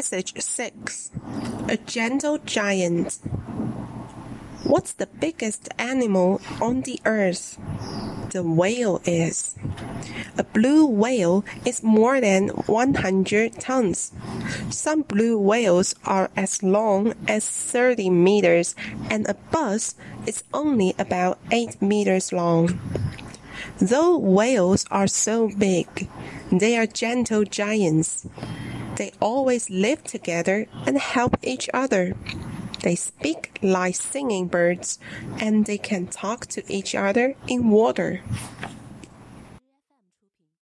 Passage 6 A Gentle Giant. What's the biggest animal on the earth? The whale is. A blue whale is more than 100 tons. Some blue whales are as long as 30 meters, and a bus is only about 8 meters long. Though whales are so big, they are gentle giants. They always live together and help each other. They speak like singing birds, and they can talk to each other in water.